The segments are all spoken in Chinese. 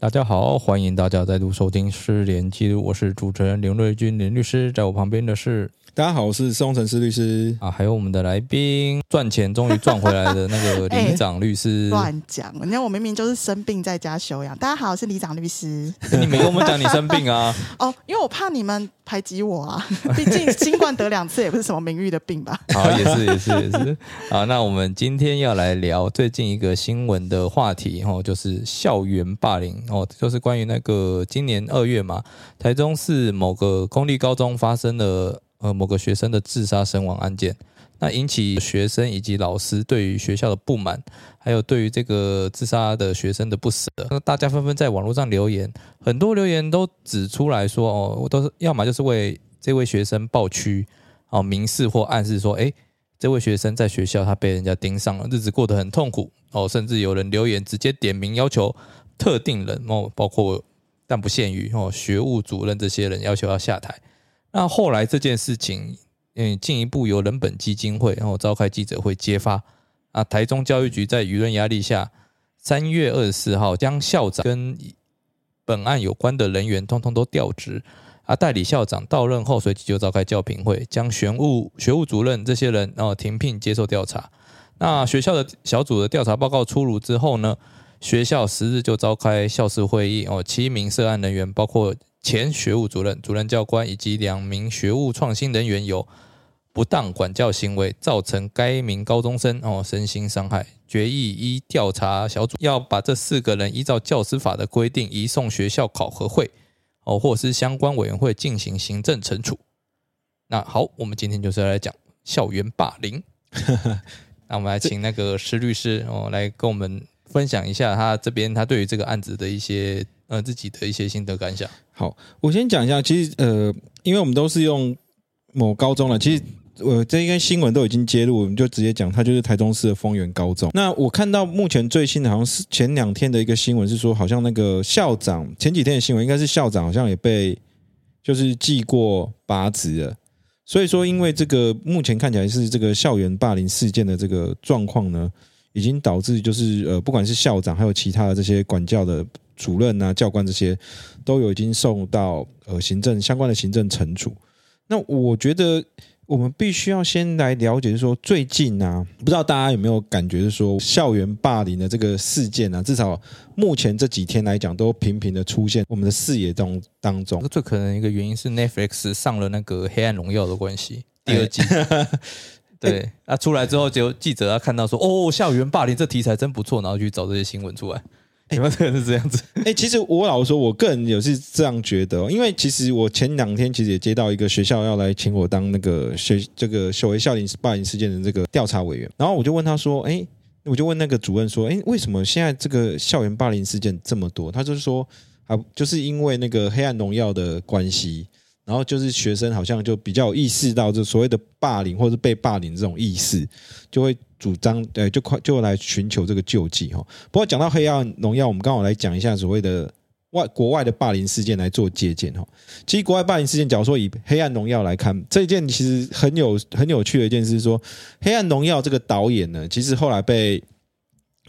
大家好，欢迎大家再度收听《失联记录》，我是主持人林瑞君林律师，在我旁边的是大家好，我是宋晨思律师啊，还有我们的来宾，赚钱终于赚回来的那个李长律师。乱讲，你看我明明就是生病在家休养。大家好，我是李长律师。你没跟我们讲你生病啊？哦，因为我怕你们排挤我啊，毕竟新冠得两次也不是什么名誉的病吧？好，也是也是也是。好，那我们今天要来聊最近一个新闻的话题，哦，就是校园霸凌，哦，就是关于那个今年二月嘛，台中市某个公立高中发生了。呃，某个学生的自杀身亡案件，那引起学生以及老师对于学校的不满，还有对于这个自杀的学生的不舍，那大家纷纷在网络上留言，很多留言都指出来说，哦，我都是要么就是为这位学生抱屈，哦，明示或暗示说，哎，这位学生在学校他被人家盯上了，日子过得很痛苦，哦，甚至有人留言直接点名要求特定人，哦，包括但不限于哦，学务主任这些人要求要下台。那后来这件事情，嗯，进一步由人本基金会然后召开记者会揭发，啊，台中教育局在舆论压力下，三月二十四号将校长跟本案有关的人员通通都调职，啊，代理校长到任后随即就召开教评会，将学务学务主任这些人然后停聘接受调查。那学校的小组的调查报告出炉之后呢，学校十日就召开校事会议，哦，七名涉案人员包括。前学务主任、主任教官以及两名学务创新人员有不当管教行为，造成该名高中生哦身心伤害，决议依调查小组要把这四个人依照教师法的规定移送学校考核会哦，或是相关委员会进行行政惩处。那好，我们今天就是要来讲校园霸凌。那我们来请那个施律师哦来跟我们分享一下他这边他对于这个案子的一些。呃，自己的一些心得感想。好，我先讲一下，其实呃，因为我们都是用某高中了，其实我这应该新闻都已经揭露，我们就直接讲，它就是台中市的丰原高中。那我看到目前最新的，好像是前两天的一个新闻，是说好像那个校长前几天的新闻，应该是校长好像也被就是记过八职了。所以说，因为这个目前看起来是这个校园霸凌事件的这个状况呢，已经导致就是呃，不管是校长还有其他的这些管教的。主任啊，教官这些都有已经受到呃行政相关的行政惩处。那我觉得我们必须要先来了解，就是说最近啊，不知道大家有没有感觉，是说校园霸凌的这个事件啊，至少目前这几天来讲，都频频的出现我们的视野中当中。最可能一个原因是 Netflix 上了那个《黑暗荣耀》的关系，第二季。对，那出来之后，就记者啊看到说，哦，校园霸凌这题材真不错，然后去找这些新闻出来。你们这个是这样子？哎，其实我老实说，我个人也是这样觉得。因为其实我前两天其实也接到一个学校要来请我当那个学这个所谓校园霸凌事件的这个调查委员，然后我就问他说：“哎，我就问那个主任说：，哎，为什么现在这个校园霸凌事件这么多？”他就是说：“啊，就是因为那个黑暗荣耀的关系，然后就是学生好像就比较意识到这所谓的霸凌或者被霸凌这种意识，就会。”主张呃，就快就来寻求这个救济哈。不过讲到黑暗荣耀，我们刚好来讲一下所谓的外国外的霸凌事件来做借鉴哈。其实国外霸凌事件，假如说以黑暗荣耀来看，这件其实很有很有趣的一件事，是说黑暗荣耀这个导演呢，其实后来被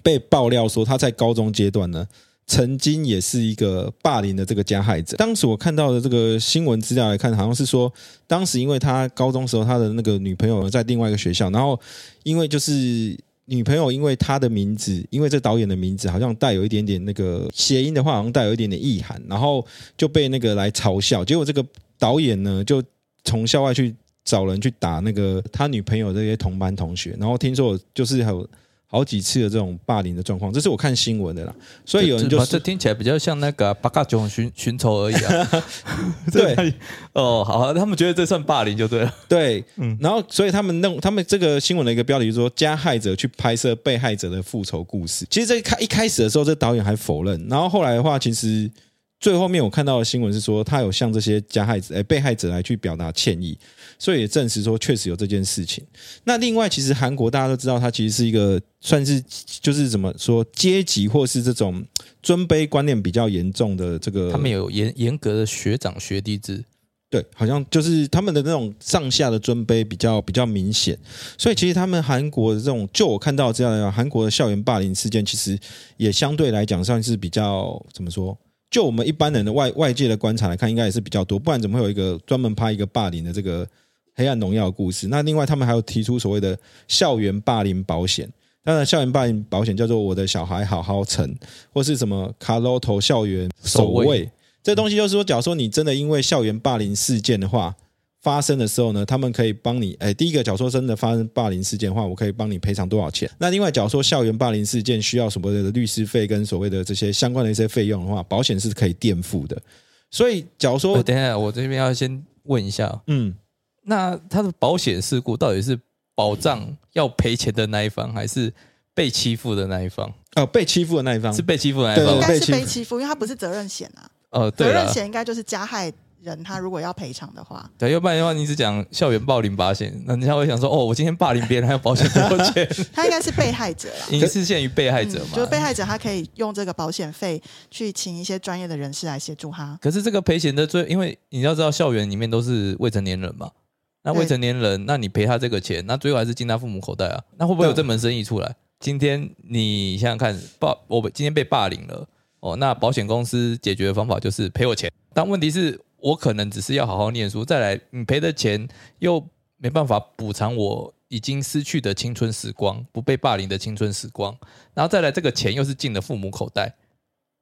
被爆料说他在高中阶段呢。曾经也是一个霸凌的这个加害者。当时我看到的这个新闻资料来看，好像是说，当时因为他高中时候他的那个女朋友在另外一个学校，然后因为就是女朋友因为他的名字，因为这导演的名字好像带有一点点那个谐音的话，好像带有一点点意涵，然后就被那个来嘲笑。结果这个导演呢，就从校外去找人去打那个他女朋友这些同班同学，然后听说就是还有。好几次的这种霸凌的状况，这是我看新闻的啦。所以有人就这听起来比较像那个八嘎囧寻寻仇而已啊。对，哦，好，他们觉得这算霸凌就对了。对，嗯，然后所以他们弄他们这个新闻的一个标题说，加害者去拍摄被害者的复仇故事。其实这开一开始的时候，这导演还否认，然后后来的话，其实最后面我看到的新闻是说，他有向这些加害者、哎被害者来去表达歉意，所以也证实说确实有这件事情。那另外，其实韩国大家都知道，它其实是一个算是就是怎么说阶级或是这种尊卑观念比较严重的这个，他们有严严格的学长学弟制，对，好像就是他们的那种上下的尊卑比较比较明显，所以其实他们韩国的这种，就我看到这样的韩国的校园霸凌事件，其实也相对来讲算是比较怎么说？就我们一般人的外外界的观察来看，应该也是比较多，不然怎么会有一个专门拍一个霸凌的这个黑暗荣耀故事？那另外他们还有提出所谓的校园霸凌保险。当然，校园霸凌保险叫做“我的小孩好好成”，或是什么卡罗头校园守卫。这东西就是说，假如说你真的因为校园霸凌事件的话发生的时候呢，他们可以帮你，哎，第一个，假如说真的发生霸凌事件的话，我可以帮你赔偿多少钱？那另外，假如说校园霸凌事件需要所谓的律师费跟所谓的这些相关的一些费用的话，保险是可以垫付的。所以，假如呃说，等一下，我这边要先问一下，嗯，那他的保险事故到底是保障要赔钱的那一方，还是被欺负的那一方？呃，被欺负的那一方是被欺负的那一对方？应该是被欺负因为他不是责任险啊。呃，责任险应该就是加害人，他如果要赔偿的话，对，要不然的话，你只讲校园暴凌保险，那人家会想说，哦，我今天霸凌别人还有保险多少钱？他应该是被害者啦。你是限于被害者嘛？嗯就是被害者，他可以用这个保险费去请一些专业的人士来协助他。可是这个赔钱的最，因为你要知道，校园里面都是未成年人嘛。那未成年人，那你赔他这个钱，那最后还是进他父母口袋啊？那会不会有这门生意出来？今天你想想看，霸我今天被霸凌了，哦，那保险公司解决的方法就是赔我钱。但问题是我可能只是要好好念书，再来你赔的钱又没办法补偿我已经失去的青春时光，不被霸凌的青春时光，然后再来这个钱又是进了父母口袋，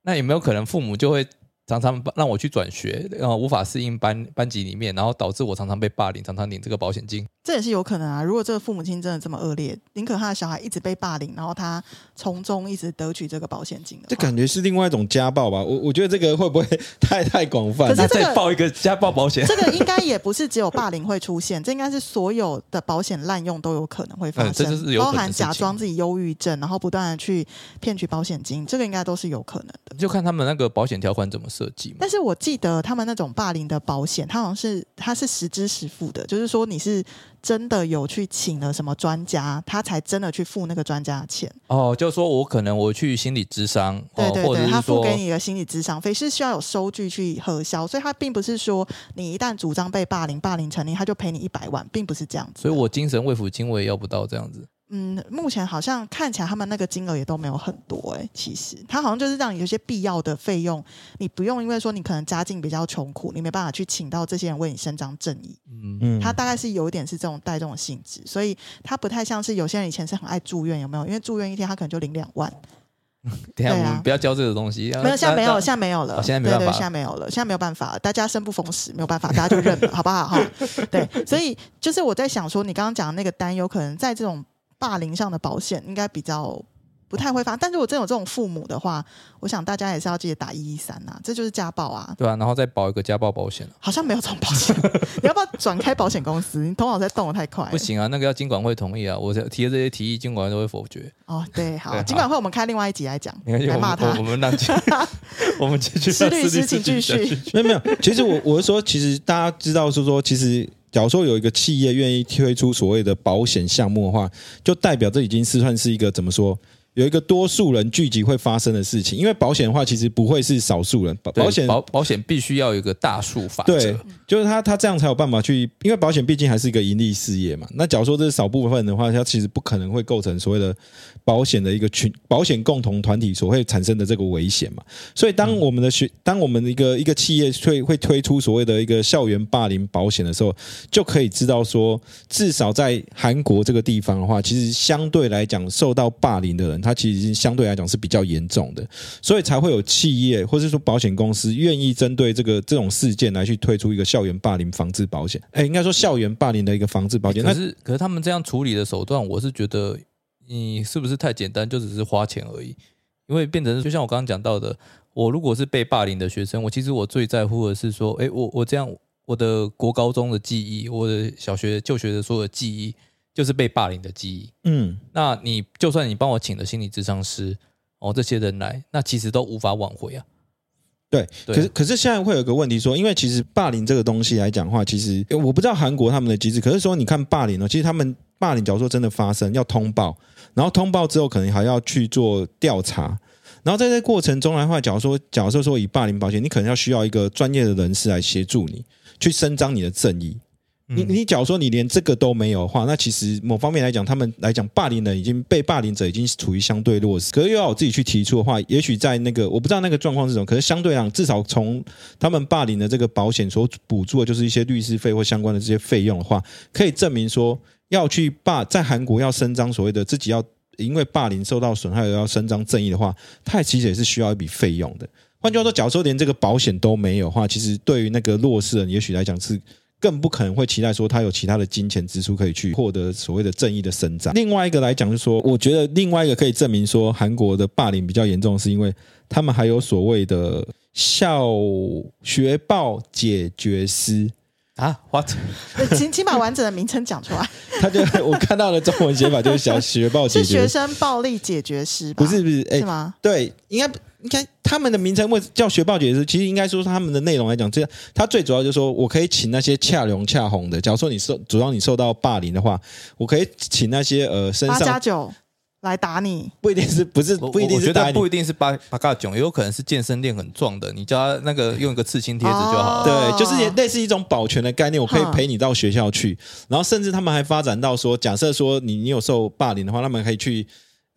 那有没有可能父母就会常常让我去转学，然后无法适应班班级里面，然后导致我常常被霸凌，常常领这个保险金？这也是有可能啊。如果这个父母亲真的这么恶劣，宁可他的小孩一直被霸凌，然后他从中一直得取这个保险金的，这感觉是另外一种家暴吧？我我觉得这个会不会太太广泛？那可是这个再报一个家暴保险，这个应该也不是只有霸凌会出现，这应该是所有的保险滥用都有可能会发生，嗯这是有包含假装自己忧郁症，然后不断的去骗取保险金，这个应该都是有可能的。就看他们那个保险条款怎么设计嘛。但是我记得他们那种霸凌的保险，它好像是它是实支实付的，就是说你是真的有去请了什么专家，他才真的去付那个专家的钱。哦，就是说我可能我去心理咨商，哦，对对对，他付给你一个心理咨商费，是需要有收据去核销，所以他并不是说你一旦主张被霸凌，霸凌成立，他就赔你一百万，并不是这样子。所以我精神慰抚金我也要不到这样子。嗯，目前好像看起来他们那个金额也都没有很多哎、其实他好像就是让你有些必要的费用，你不用因为说你可能家境比较穷苦，你没办法去请到这些人为你伸张正义，嗯，嗯他大概是有一点是这种带这种性质，所以他不太像是有些人以前是很爱住院，有没有？因为住院一天他可能就领两万，等 下对啊我们不要教这个东西。没有，现在没有，现在没有了，哦现在没办法对对，现在没有了，现在没有办法，大家生不逢时，没有办法，大家就认了，好不好？哈，对，所以就是我在想说，你刚刚讲的那个担忧，可能在这种霸凌上的保险应该比较不太会发，但如果真有这种父母的话，我想大家也是要记得打一一三啊，这就是家暴啊。对啊，然后再保一个家暴保险。好像没有这种保险，你要不要转开保险公司？你头脑在动的太快。不行啊，那个要经管会同意啊。我提的这些提议，经管会都会否决。哦，对，好，对尽管会我们开另外一集来讲，来骂他我。我们让 我们继续施律师让请继续。没有没有，其实我我是说，其实大家知道是说，其实假如说有一个企业愿意推出所谓的保险项目的话，就代表这已经是算是一个怎么说？有一个多数人聚集会发生的事情，因为保险的话，其实不会是少数人，保险保保险必须要有一个大数法则。对，就是他他这样才有办法去，因为保险毕竟还是一个盈利事业嘛。那假如说这是少部分的话，它其实不可能会构成所谓的保险的一个群保险共同团体所会产生的这个危险嘛。所以当我们的学，当我们的一个一个企业会会推出所谓的一个校园霸凌保险的时候，就可以知道说，至少在韩国这个地方的话，其实相对来讲受到霸凌的人，他其实相对来讲是比较严重的。所以才会有企业或者说保险公司愿意针对这个这种事件来去推出一个校园霸凌防治保险。哎，应该说校园霸凌的一个防治保险。那可是可是他们这样处理的手段，我是觉得你是不是太简单，就只是花钱而已？因为变成就像我刚刚讲到的，我如果是被霸凌的学生，我其实我最在乎的是说，哎，我我这样我的国高中的记忆，我的小学就学的所有的记忆，就是被霸凌的记忆。嗯，那你就算你帮我请了心理咨商师哦，这些人来，那其实都无法挽回啊。对，对可是可是现在会有个问题说，因为其实霸凌这个东西来讲的话，其实呃我不知道韩国他们的机制，可是说你看霸凌哦，其实他们霸凌，假如说真的发生，要通报，然后通报之后可能还要去做调查，然后在这过程中的话，假如说假设说以霸凌保险，你可能要需要一个专业的人士来协助你去伸张你的正义。你你假如说你连这个都没有的话，那其实某方面来讲，他们来讲霸凌人已经被霸凌者已经处于相对弱势。可是又要我自己去提出的话，也许在那个我不知道那个状况是什么，可是相对来讲，至少从他们霸凌的这个保险所补助的就是一些律师费或相关的这些费用的话，可以证明说要去霸在韩国要伸张所谓的自己要因为霸凌受到损害而要伸张正义的话，它其实也是需要一笔费用的。换句话说，假如说连这个保险都没有的话，其实对于那个弱势人，也许来讲是更不可能会期待说他有其他的金钱支出可以去获得所谓的正义的伸张。另外一个来讲，就是说，我觉得另外一个可以证明说韩国的霸凌比较严重，是因为他们还有所谓的校学报解决师。啊，what？请请把完整的名称讲出来，他就我看到的中文写法就是小学报解 是学，生暴力解决师吧？不是不是，哎是，吗？对，应该应该他们的名称为叫学报解释，其实应该说他们的内容来讲，这他最主要就是说我可以请那些恰龙恰红的，假如说你受主要你受到霸凌的话，我可以请那些呃身八加上九来打你，不一定是不是我不一定我是打你觉得不一定是八八嘎囧，也有可能是健身练很壮的，你叫他那个用一个刺青贴纸就好了。哦。对，就是也类似一种保全的概念，我可以陪你到学校去，然后甚至他们还发展到说，假设说你你有受霸凌的话，他们可以去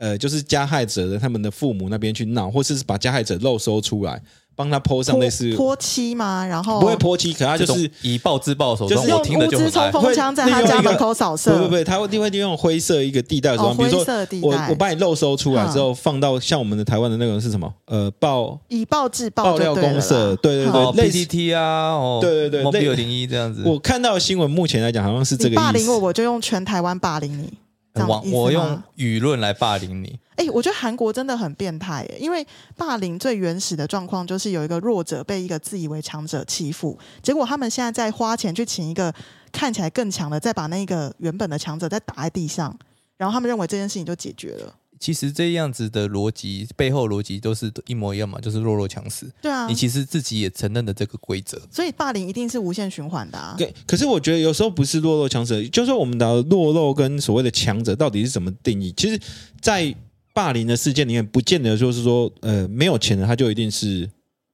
呃，就是加害者的他们的父母那边去闹，或是把加害者肉搜出来，帮他 PO 上类似泼漆吗？然后不会泼漆，可他就是以暴制暴的手段，就是我听了用物资就很爱。冲锋枪在他家门口扫不射，不不不，他会定会利用灰色一个地带的手哦，段，比如灰说我色地带，我把你肉搜出来之后，放到像我们的台湾的那个是什么？呃，爆以暴制暴爆料公社，对对对，哦类似。，PTT 啊，哦，对对对零一这样子。我看到的新闻，目前来讲好像是这个意思你霸凌我，。我就用全台湾霸凌你。我我用舆论来霸凌你，哎、我觉得韩国真的很变态耶，因为霸凌最原始的状况就是有一个弱者被一个自以为强者欺负，结果他们现在在花钱去请一个看起来更强的，再把那个原本的强者再打在地上，然后他们认为这件事情就解决了。其实这样子的逻辑背后逻辑都是一模一样嘛，就是弱肉强食。对啊你，其实自己也承认了这个规则，所以霸凌一定是无限循环的啊。对，可是我觉得有时候不是弱肉强食，就是说我们的弱肉跟所谓的强者到底是怎么定义？其实，在霸凌的事件里面，不见得就是说，呃，没有钱的他就一定是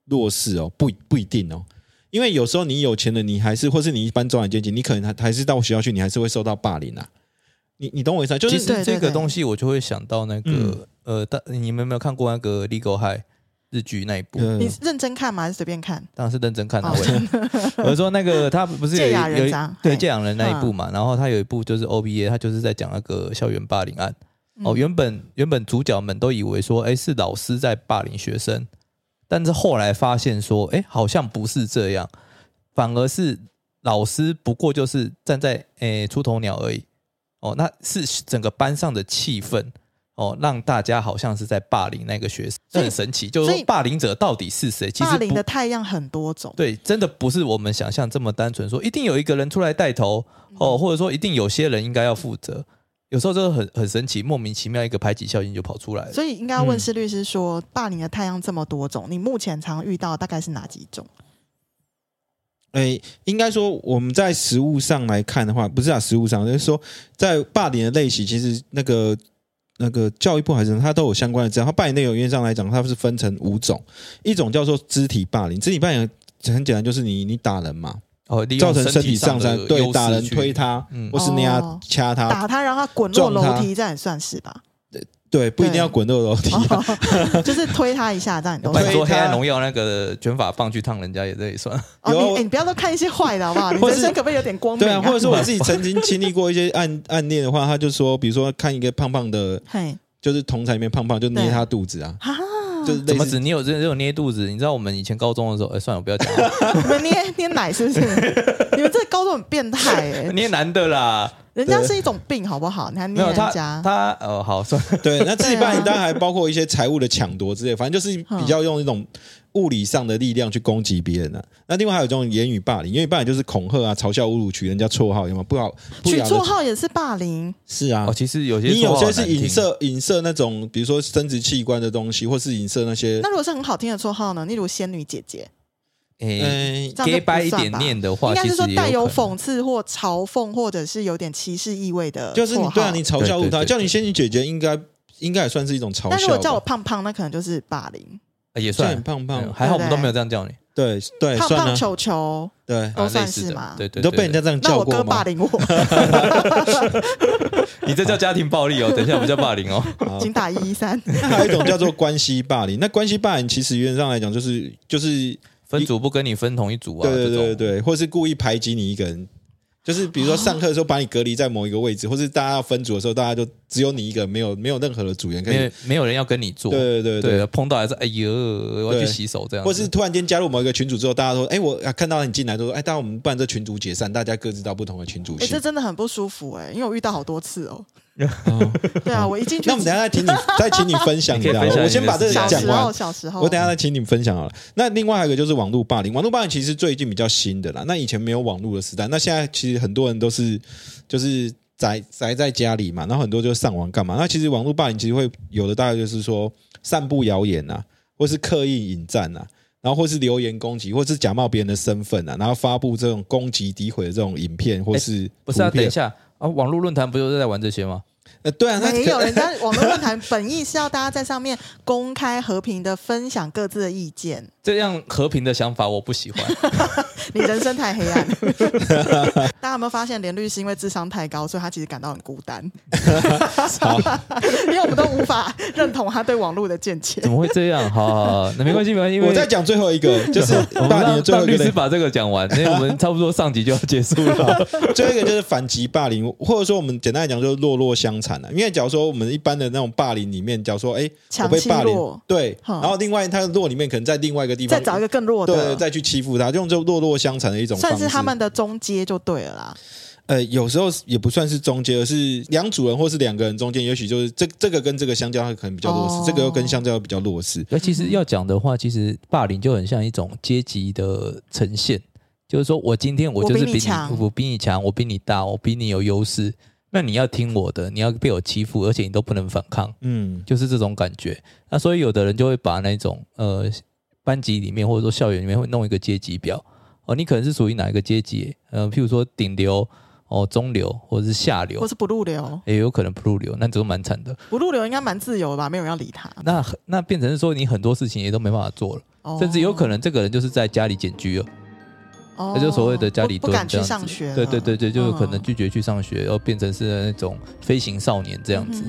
弱势哦，不不一定哦。因为有时候你有钱的，你还是或是你一般中产阶级，你可能还还是到学校去，你还是会受到霸凌啊。你你懂我意思啊？就是其实这个东西我就会想到那个嗯呃，大你们有没有看过那个《Legal High》日剧那一部？呃你认真看吗？还是随便看？当然是认真看的。哦我 说那个他不是有有 对借养人那一部嘛，然后他有一部就是 OBA，他就是在讲那个校园霸凌案。哦，嗯原本原本主角们都以为说，哎，是老师在霸凌学生，但是后来发现说，哎，好像不是这样，反而是老师不过就是站在诶出头鸟而已。哦，那是整个班上的气氛哦，让大家好像是在霸凌那个学生，这很神奇。就是说，霸凌者到底是谁？其实不霸凌的太阳很多种。对，真的不是我们想象这么单纯，说一定有一个人出来带头哦，嗯或者说一定有些人应该要负责。有时候真的很很神奇，莫名其妙一个排挤效应就跑出来了。所以应该要问嗯施律师说，霸凌的太阳这么多种，你目前常遇到大概是哪几种？诶，应该说我们在实物上来看的话，不是啊，实物上就是说，在霸凌的类型，其实那个那个教育部还是它都有相关的资料。它霸凌内容原则上来讲，它是分成五种，一种叫做肢体霸凌，肢体霸凌很简单，就是你你打人嘛，哦，造成身体上上伤，对，的优势打人推他，嗯或是那样哦掐他，打他让他滚落楼梯，这样也算是吧？对，不一定要滚落楼梯啊。哦，就是推他一下，这样你都拜算推他托黑暗荣耀那个卷发棒去烫人家也这也算。哦，你不要都看一些坏的好不好？你人生可不可以有点光明对啊，或者是我自己曾经经历过一些暗 暗恋的话，他就说，比如说看一个胖胖的，就是同才里面胖胖，就捏他肚子啊，啊，就是类似怎么只你有这这种捏肚子？你知道我们以前高中的时候，哎，算了，不要讲了。你们捏捏奶是不是？你们这高高中很变态哎、你也男的啦，人家是一种病好不好？你还没有他捏人家，他呃好算，对，那自己霸当然还包括一些财务的抢夺之类，反正就是比较用一种物理上的力量去攻击别人啊。那另外还有一种言语霸凌，言语霸凌就是恐吓啊、嘲笑、侮辱、取人家绰号，有吗？不好，取绰号也是霸凌。是啊哦，。其实有些你有些是影射影射那种，比如说生殖器官的东西，或是影射那些那如果是很好听的绰号呢？例如仙女姐姐，诶嗯这样就 gay 不掰一点念的话，应该是说带有讽刺或嘲讽，或者是有点歧视意味的。就是你对啊，你嘲笑他，叫你仙女姐姐，应该应该也算是一种嘲笑吧。但如果叫我胖胖，那可能就是霸凌。也算胖胖嗯，还好我们都没有这样叫你，对对，胖，胖球球对，都算是嘛对对，都被人家对这样那我哥叫过吗？霸凌我 你这叫家庭暴力哦，等一下不叫霸凌哦。好请打一一三。还有一种叫做关系霸凌。那关系霸凌其实原则上来讲，就是就是分组不跟你分同一组啊，对对这种对对，或是故意排挤你一个人。就是比如说上课的时候把你隔离在某一个位置，或是大家要分组的时候，大家就只有你一个，没有没有任何的组员可以。没有没有人要跟你做，对对对对，碰到还是哎呦，我要去洗手这样，或是突然间加入某一个群组之后，大家说：“哎，我啊看到你进来，都说：哎，大家我们不然这群组解散，大家各自到不同的群组哎、去。这真的很不舒服哎、因为我遇到好多次哦。哦 对啊，我一进去，那我们等下再听你，再请你分享你可以的。分享我先把这个讲完小时候，。小时候，我等下再请你们分享好了。那另外还有一个就是网络霸凌，网络霸凌其实最近比较新的啦。那以前没有网络的时代，那现在其实很多人都是就是宅宅在家里嘛，然后很多就上网干嘛？那其实网络霸凌其实会有的大概就是说散布谣言呐、或是刻意引战呐、然后或是留言攻击，或是假冒别人的身份啊，然后发布这种攻击诋毁的这种影片或是不是啊？图片等一下啊，网络论坛不就是在玩这些吗？呃，对啊，那没有，人家网络论坛本意是要大家在上面公开和平的分享各自的意见。这样和平的想法我不喜欢。你人生太黑暗。大家有没有发现，连律师因为智商太高，所以他其实感到很孤单，好，因为我们都无法认同他对网络的见解怎。么会这样？好好好，那没关系，没关系。我再讲最后一个，就是我们最后律师把这个讲完，因为我们差不多上集就要结束了。最后一个就是反击霸凌，或者说我们简单来讲就是落落相残啊。因为假如说我们一般的那种霸凌里面，假如说哎我被霸凌弱，对，哼然后另外他的弱里面可能在另外一个地方再找一个更弱的对，的，再去欺负他，用这种弱弱相残的一种方式。算是他们的中阶就对了啦。呃，有时候也不算是中间，而是两组人或是两个人中间，也许就是这这个跟这个相交，它可能比较弱势，哦这个又跟相交比较弱势。那其实要讲的话，其实霸凌就很像一种阶级的呈现，就是说我今天我就是比比你你强我比你强，我比你大，我比你有优势，那你要听我的，你要被我欺负，而且你都不能反抗，嗯，就是这种感觉。那所以有的人就会把那种呃班级里面或者说校园里面会弄一个阶级表哦，你可能是属于哪一个阶级？呃，譬如说顶流哦、中流或者是下流或，是不入流，也有可能不入流，那这都蛮惨的。不入流应该蛮自由吧？没有人要理他，那那变成是说你很多事情也都没办法做了。哦甚至有可能这个人就是在家里检居了，哦那就所谓的家里不不敢去上学，对对对对，就有可能嗯拒绝去上学，然后变成是那种飞行少年这样子。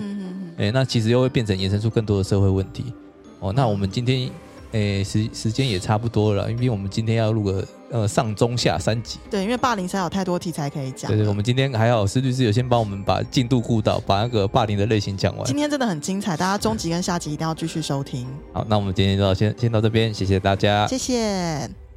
哎、那其实又会变成衍生出更多的社会问题。哦，那我们今天诶时时间也差不多了，因为我们今天要录个呃上中下三集。对，因为霸凌实在有太多题材可以讲对对，我们今天还好，施律师有先帮我们把进度顾到，把那个霸凌的类型讲完今。天真的很精彩，大家中集跟下集一定要继续收听，好，那我们今天就到先先到这边，谢谢大家，谢谢。